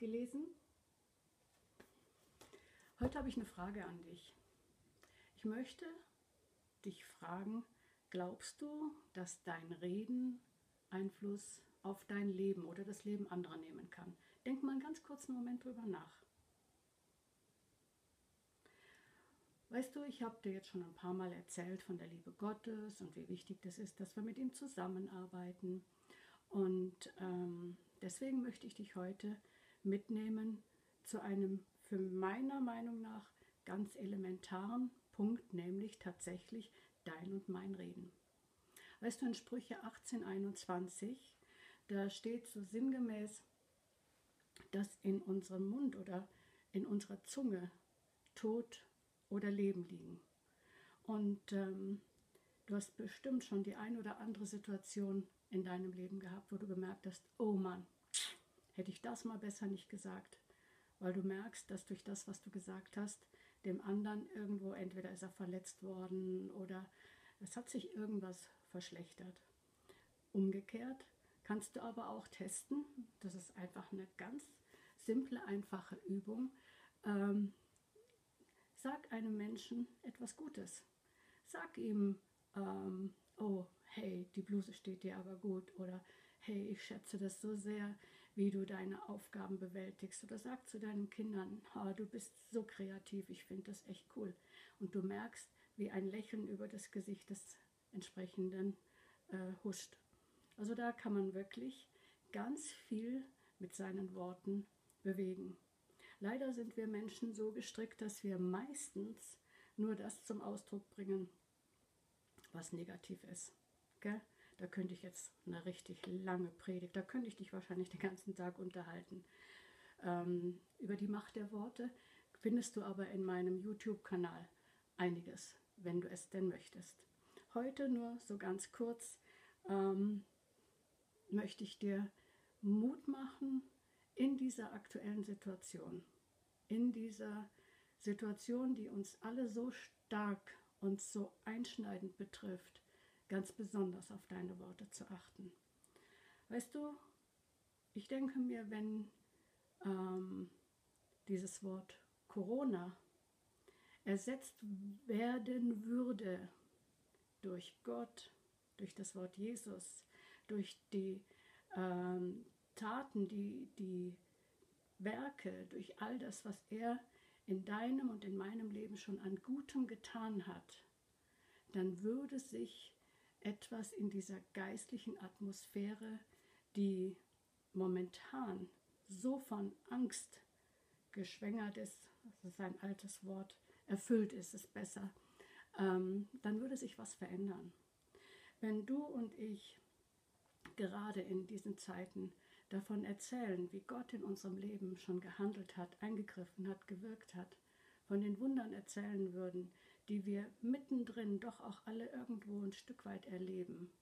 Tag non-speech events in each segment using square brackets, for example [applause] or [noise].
gelesen. Heute habe ich eine Frage an dich. Ich möchte dich fragen, glaubst du, dass dein Reden Einfluss auf dein Leben oder das Leben anderer nehmen kann? Denk mal einen ganz kurzen Moment drüber nach. Weißt du, ich habe dir jetzt schon ein paar Mal erzählt von der Liebe Gottes und wie wichtig das ist, dass wir mit ihm zusammenarbeiten. Und ähm, deswegen möchte ich dich heute mitnehmen zu einem für meiner Meinung nach ganz elementaren Punkt, nämlich tatsächlich dein und mein Reden. Weißt du, in Sprüche 1821, da steht so sinngemäß, dass in unserem Mund oder in unserer Zunge Tod oder Leben liegen. Und ähm, du hast bestimmt schon die ein oder andere Situation in deinem Leben gehabt, wo du gemerkt hast, oh Mann, hätte ich das mal besser nicht gesagt. Weil du merkst, dass durch das, was du gesagt hast, dem anderen irgendwo entweder ist er verletzt worden oder es hat sich irgendwas verschlechtert. Umgekehrt kannst du aber auch testen, das ist einfach eine ganz simple, einfache Übung, ähm, Sag einem Menschen etwas Gutes. Sag ihm, ähm, oh, hey, die Bluse steht dir aber gut oder hey, ich schätze das so sehr, wie du deine Aufgaben bewältigst. Oder sag zu deinen Kindern, oh, du bist so kreativ, ich finde das echt cool. Und du merkst, wie ein Lächeln über das Gesicht des entsprechenden äh, huscht. Also da kann man wirklich ganz viel mit seinen Worten bewegen. Leider sind wir Menschen so gestrickt, dass wir meistens nur das zum Ausdruck bringen, was negativ ist. Gell? Da könnte ich jetzt eine richtig lange Predigt, da könnte ich dich wahrscheinlich den ganzen Tag unterhalten. Ähm, über die Macht der Worte findest du aber in meinem YouTube-Kanal einiges, wenn du es denn möchtest. Heute nur so ganz kurz ähm, möchte ich dir Mut machen, in dieser aktuellen Situation, in dieser Situation, die uns alle so stark und so einschneidend betrifft, ganz besonders auf deine Worte zu achten. Weißt du, ich denke mir, wenn ähm, dieses Wort Corona ersetzt werden würde durch Gott, durch das Wort Jesus, durch die ähm, Taten, die, die Werke, durch all das, was er in deinem und in meinem Leben schon an Gutem getan hat, dann würde sich etwas in dieser geistlichen Atmosphäre, die momentan so von Angst geschwängert ist, das ist ein altes Wort, erfüllt ist es besser, ähm, dann würde sich was verändern. Wenn du und ich gerade in diesen Zeiten davon erzählen, wie Gott in unserem Leben schon gehandelt hat, eingegriffen hat, gewirkt hat, von den Wundern erzählen würden, die wir mittendrin doch auch alle irgendwo ein Stück weit erleben,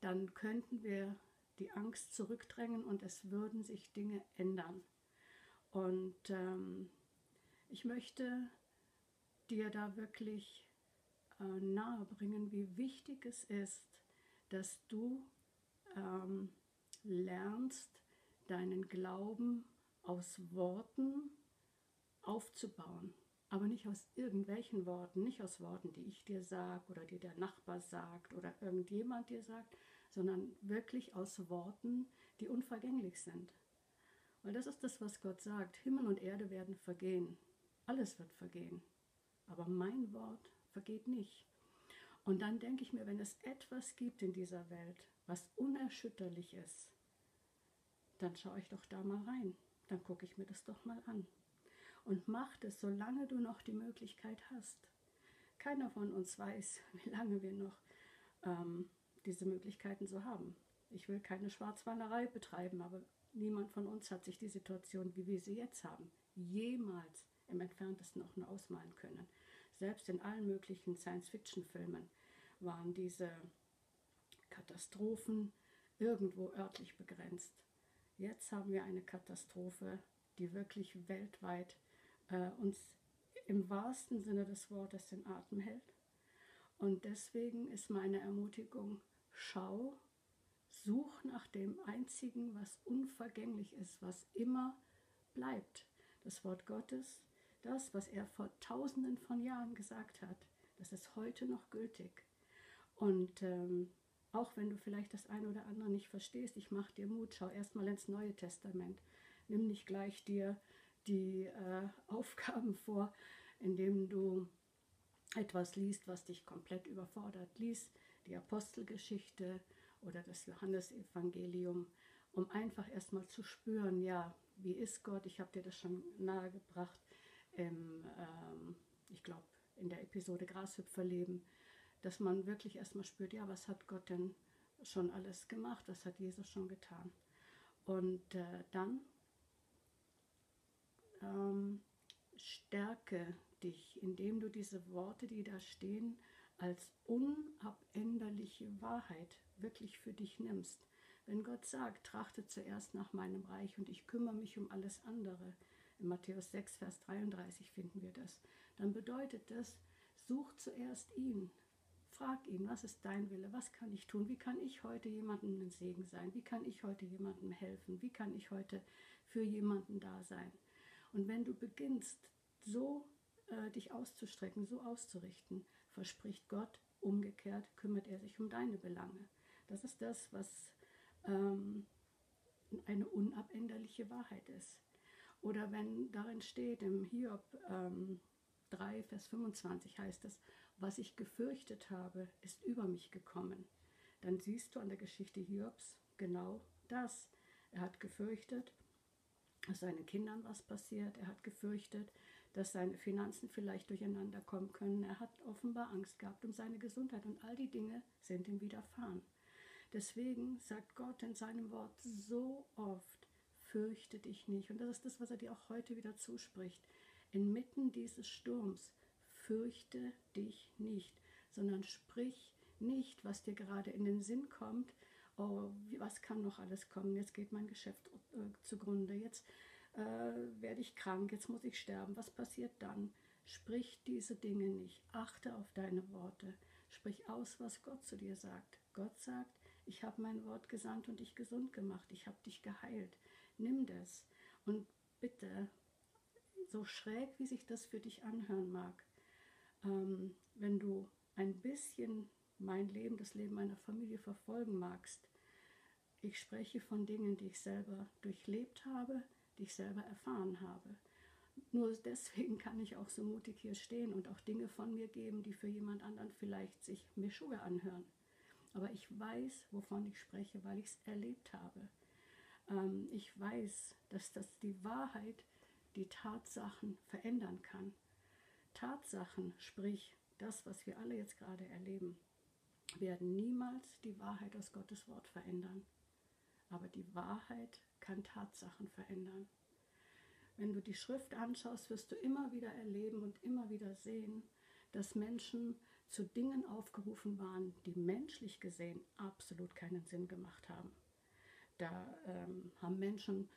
dann könnten wir die Angst zurückdrängen und es würden sich Dinge ändern. Und ähm, ich möchte dir da wirklich äh, nahe bringen, wie wichtig es ist, dass du ähm, lernst, deinen Glauben aus Worten aufzubauen. Aber nicht aus irgendwelchen Worten, nicht aus Worten, die ich dir sage oder die der Nachbar sagt oder irgendjemand dir sagt, sondern wirklich aus Worten, die unvergänglich sind. Weil das ist das, was Gott sagt. Himmel und Erde werden vergehen. Alles wird vergehen. Aber mein Wort vergeht nicht. Und dann denke ich mir, wenn es etwas gibt in dieser Welt, was unerschütterlich ist, dann schaue ich doch da mal rein. Dann gucke ich mir das doch mal an. Und mach das, solange du noch die Möglichkeit hast. Keiner von uns weiß, [laughs] wie lange wir noch ähm, diese Möglichkeiten so haben. Ich will keine Schwarzwahlerei betreiben, aber niemand von uns hat sich die Situation, wie wir sie jetzt haben, jemals im entferntesten auch nur ausmalen können. Selbst in allen möglichen Science-Fiction-Filmen waren diese Katastrophen irgendwo örtlich begrenzt. Jetzt haben wir eine Katastrophe, die wirklich weltweit äh, uns im wahrsten Sinne des Wortes den Atem hält. Und deswegen ist meine Ermutigung, schau, such nach dem Einzigen, was unvergänglich ist, was immer bleibt. Das Wort Gottes, das, was er vor tausenden von Jahren gesagt hat, das ist heute noch gültig. Und ähm, auch wenn du vielleicht das eine oder andere nicht verstehst, ich mache dir Mut, schau erstmal ins Neue Testament. Nimm nicht gleich dir die äh, Aufgaben vor, indem du etwas liest, was dich komplett überfordert. Lies die Apostelgeschichte oder das Johannesevangelium, um einfach erstmal zu spüren, ja, wie ist Gott? Ich habe dir das schon nahegebracht, im, ähm, ich glaube, in der Episode Grashüpferleben, dass man wirklich erstmal spürt, ja, was hat Gott denn schon alles gemacht? Was hat Jesus schon getan? Und äh, dann ähm, stärke dich, indem du diese Worte, die da stehen, als unabänderliche Wahrheit wirklich für dich nimmst. Wenn Gott sagt, trachte zuerst nach meinem Reich und ich kümmere mich um alles andere, in Matthäus 6, Vers 33 finden wir das, dann bedeutet das, such zuerst ihn. Frag ihn, was ist dein Wille? Was kann ich tun? Wie kann ich heute jemandem ein Segen sein? Wie kann ich heute jemandem helfen? Wie kann ich heute für jemanden da sein? Und wenn du beginnst, so äh, dich auszustrecken, so auszurichten, verspricht Gott, umgekehrt kümmert er sich um deine Belange. Das ist das, was ähm, eine unabänderliche Wahrheit ist. Oder wenn darin steht, im Hiob ähm, 3, Vers 25 heißt es, was ich gefürchtet habe, ist über mich gekommen. Dann siehst du an der Geschichte Hiobs genau das. Er hat gefürchtet, seinen Kindern was passiert. Er hat gefürchtet, dass seine Finanzen vielleicht durcheinander kommen können. Er hat offenbar Angst gehabt um seine Gesundheit und all die Dinge sind ihm widerfahren. Deswegen sagt Gott in seinem Wort so oft, fürchte dich nicht. Und das ist das, was er dir auch heute wieder zuspricht. Inmitten dieses Sturms, fürchte dich nicht, sondern sprich nicht, was dir gerade in den Sinn kommt. Oh, was kann noch alles kommen? Jetzt geht mein Geschäft äh, zugrunde. Jetzt äh, werde ich krank. Jetzt muss ich sterben. Was passiert dann? Sprich diese Dinge nicht. Achte auf deine Worte. Sprich aus, was Gott zu dir sagt. Gott sagt, ich habe mein Wort gesandt und dich gesund gemacht. Ich habe dich geheilt. Nimm das und bitte, so schräg wie sich das für dich anhören mag, ähm, wenn du ein bisschen mein Leben, das Leben meiner Familie verfolgen magst, ich spreche von Dingen, die ich selber durchlebt habe, die ich selber erfahren habe. Nur deswegen kann ich auch so mutig hier stehen und auch Dinge von mir geben, die für jemand anderen vielleicht sich mir Schuhe anhören. Aber ich weiß, wovon ich spreche, weil ich es erlebt habe. Ähm, ich weiß, dass das die Wahrheit die Tatsachen verändern kann. Tatsachen, sprich das, was wir alle jetzt gerade erleben, werden niemals die Wahrheit aus Gottes Wort verändern. Aber die Wahrheit kann Tatsachen verändern. Wenn du die Schrift anschaust, wirst du immer wieder erleben und immer wieder sehen, dass Menschen zu Dingen aufgerufen waren, die menschlich gesehen absolut keinen Sinn gemacht haben. Da ähm, haben Menschen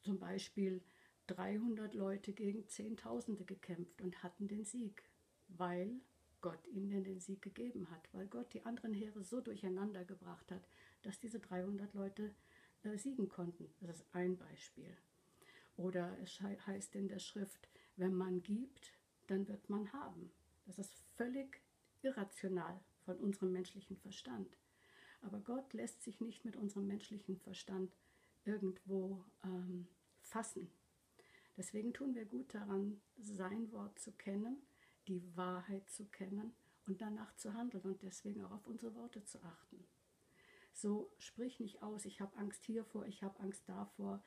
zum Beispiel 300 Leute gegen Zehntausende gekämpft und hatten den Sieg, weil Gott ihnen den Sieg gegeben hat, weil Gott die anderen Heere so durcheinander gebracht hat, dass diese 300 Leute äh, siegen konnten. Das ist ein Beispiel. Oder es heißt in der Schrift, wenn man gibt, dann wird man haben. Das ist völlig irrational von unserem menschlichen Verstand. Aber Gott lässt sich nicht mit unserem menschlichen Verstand irgendwo ähm, fassen. Deswegen tun wir gut daran, sein Wort zu kennen, die Wahrheit zu kennen und danach zu handeln und deswegen auch auf unsere Worte zu achten. So sprich nicht aus, ich habe Angst hiervor, ich habe Angst davor,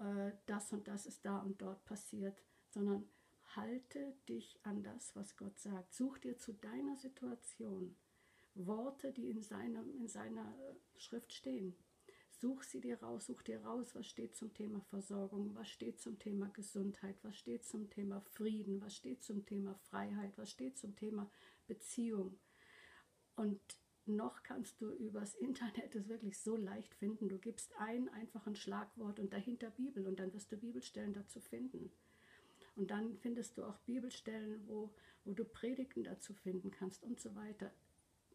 äh, das und das ist da und dort passiert, sondern halte dich an das, was Gott sagt. Such dir zu deiner Situation Worte, die in, seinem, in seiner äh, Schrift stehen. Such sie dir raus, such dir raus, was steht zum Thema Versorgung, was steht zum Thema Gesundheit, was steht zum Thema Frieden, was steht zum Thema Freiheit, was steht zum Thema Beziehung. Und noch kannst du übers Internet es wirklich so leicht finden. Du gibst ein einfaches Schlagwort und dahinter Bibel und dann wirst du Bibelstellen dazu finden. Und dann findest du auch Bibelstellen, wo, wo du Predigten dazu finden kannst und so weiter.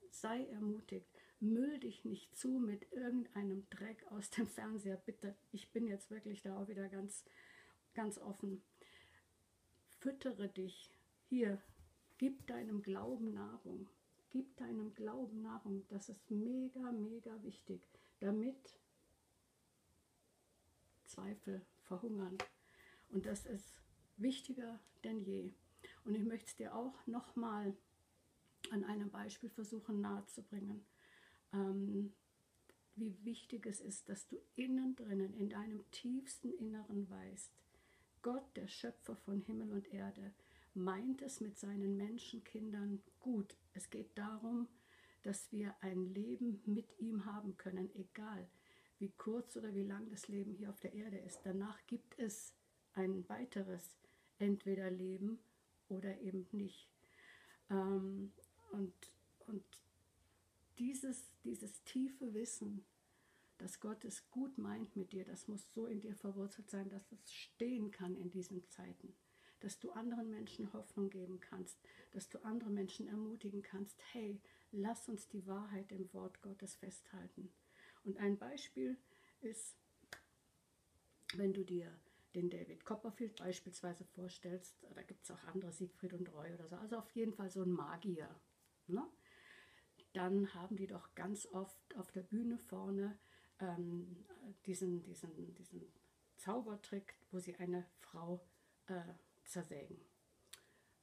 Sei ermutigt. Müll dich nicht zu mit irgendeinem Dreck aus dem Fernseher. Bitte, ich bin jetzt wirklich da auch wieder ganz ganz offen, füttere dich hier, gib deinem Glauben Nahrung, gib deinem Glauben Nahrung, das ist mega, mega wichtig, damit Zweifel verhungern. Und das ist wichtiger denn je. Und ich möchte es dir auch nochmal an einem Beispiel versuchen nahezubringen, ähm, wie wichtig es ist, dass du innen drinnen, in deinem tiefsten Inneren weißt, Gott, der Schöpfer von Himmel und Erde, meint es mit seinen Menschenkindern gut. Es geht darum, dass wir ein Leben mit ihm haben können, egal wie kurz oder wie lang das Leben hier auf der Erde ist. Danach gibt es ein weiteres, entweder Leben oder eben nicht. Ähm, und und dieses, dieses tiefe Wissen, dass Gott es gut meint mit dir, das muss so in dir verwurzelt sein, dass es stehen kann in diesen Zeiten. Dass du anderen Menschen Hoffnung geben kannst, dass du andere Menschen ermutigen kannst, hey, lass uns die Wahrheit im Wort Gottes festhalten. Und ein Beispiel ist, wenn du dir den David Copperfield beispielsweise vorstellst, da gibt es auch andere, Siegfried und Roy oder so, also auf jeden Fall so ein Magier. Ne? Dann haben die doch ganz oft auf der Bühne vorne ähm, diesen, diesen, diesen Zaubertrick, wo sie eine Frau äh, zersägen.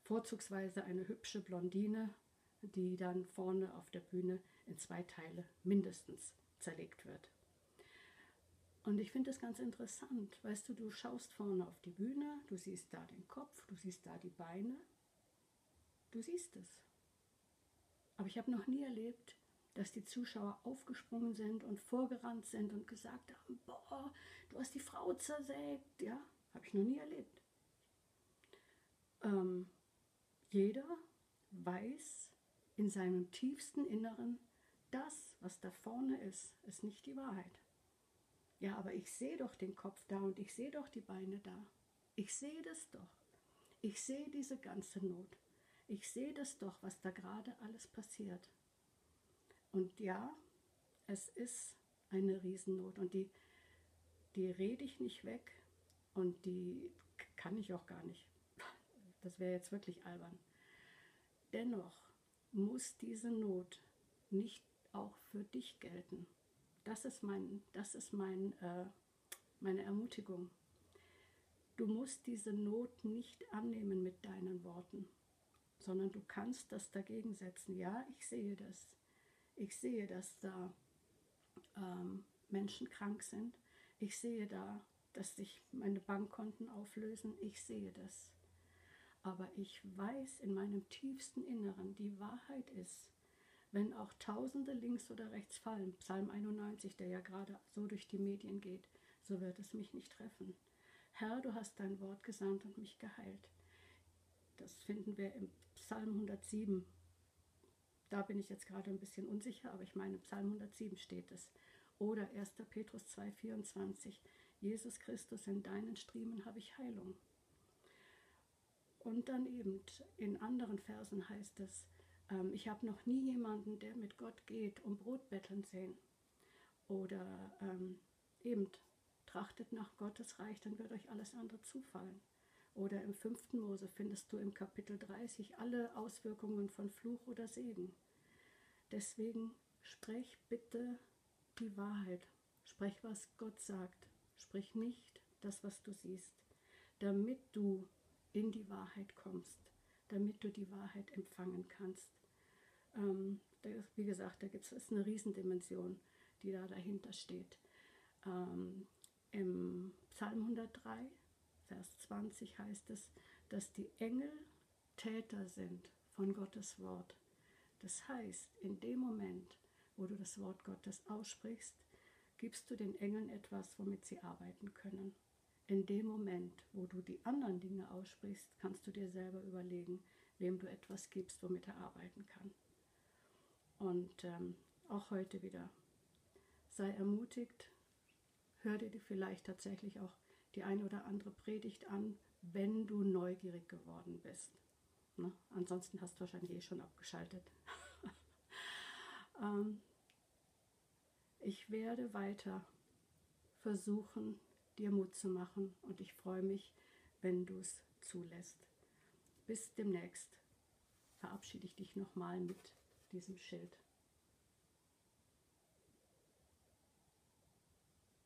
Vorzugsweise eine hübsche Blondine, die dann vorne auf der Bühne in zwei Teile mindestens zerlegt wird. Und ich finde das ganz interessant. Weißt du, du schaust vorne auf die Bühne, du siehst da den Kopf, du siehst da die Beine. Du siehst es. Aber ich habe noch nie erlebt, dass die Zuschauer aufgesprungen sind und vorgerannt sind und gesagt haben, boah, du hast die Frau zersägt. Ja, habe ich noch nie erlebt. Ähm, jeder weiß in seinem tiefsten Inneren, das, was da vorne ist, ist nicht die Wahrheit. Ja, aber ich sehe doch den Kopf da und ich sehe doch die Beine da. Ich sehe das doch. Ich sehe diese ganze Not. Ich sehe das doch, was da gerade alles passiert. Und ja, es ist eine Riesennot und die, die rede ich nicht weg und die kann ich auch gar nicht. Das wäre jetzt wirklich albern. Dennoch muss diese Not nicht auch für dich gelten. Das ist, mein, das ist mein, äh, meine Ermutigung. Du musst diese Not nicht annehmen mit deinen Worten, sondern du kannst das dagegen setzen. Ja, ich sehe das. Ich sehe, dass da ähm, Menschen krank sind. Ich sehe da, dass sich meine Bankkonten auflösen. Ich sehe das. Aber ich weiß in meinem tiefsten Inneren, die Wahrheit ist, wenn auch Tausende links oder rechts fallen, Psalm 91, der ja gerade so durch die Medien geht, so wird es mich nicht treffen. Herr, du hast dein Wort gesandt und mich geheilt. Das finden wir im Psalm 107. Da bin ich jetzt gerade ein bisschen unsicher, aber ich meine, Psalm 107 steht es. Oder 1. Petrus 2,24. Jesus Christus, in deinen Striemen habe ich Heilung. Und dann eben in anderen Versen heißt es, ähm, ich habe noch nie jemanden, der mit Gott geht, um Brot betteln sehen. Oder ähm, eben, trachtet nach Gottes Reich, dann wird euch alles andere zufallen. Oder im 5. Mose findest du im Kapitel 30 alle Auswirkungen von Fluch oder Segen. Deswegen sprech bitte die Wahrheit. Sprech, was Gott sagt. Sprich nicht das, was du siehst, damit du in die Wahrheit kommst, damit du die Wahrheit empfangen kannst. Ähm, ist, wie gesagt, da gibt es eine Riesendimension, die da dahinter steht. Ähm, Im Psalm 103, Vers 20 heißt es, dass die Engel Täter sind von Gottes Wort. Das heißt, in dem Moment, wo du das Wort Gottes aussprichst, gibst du den Engeln etwas, womit sie arbeiten können. In dem Moment, wo du die anderen Dinge aussprichst, kannst du dir selber überlegen, wem du etwas gibst, womit er arbeiten kann. Und ähm, auch heute wieder. Sei ermutigt, hör dir vielleicht tatsächlich auch die eine oder andere Predigt an, wenn du neugierig geworden bist. Ne? Ansonsten hast du wahrscheinlich eh schon abgeschaltet. [laughs] ähm, ich werde weiter versuchen, dir Mut zu machen und ich freue mich, wenn du es zulässt. Bis demnächst verabschiede ich dich nochmal mit diesem Schild.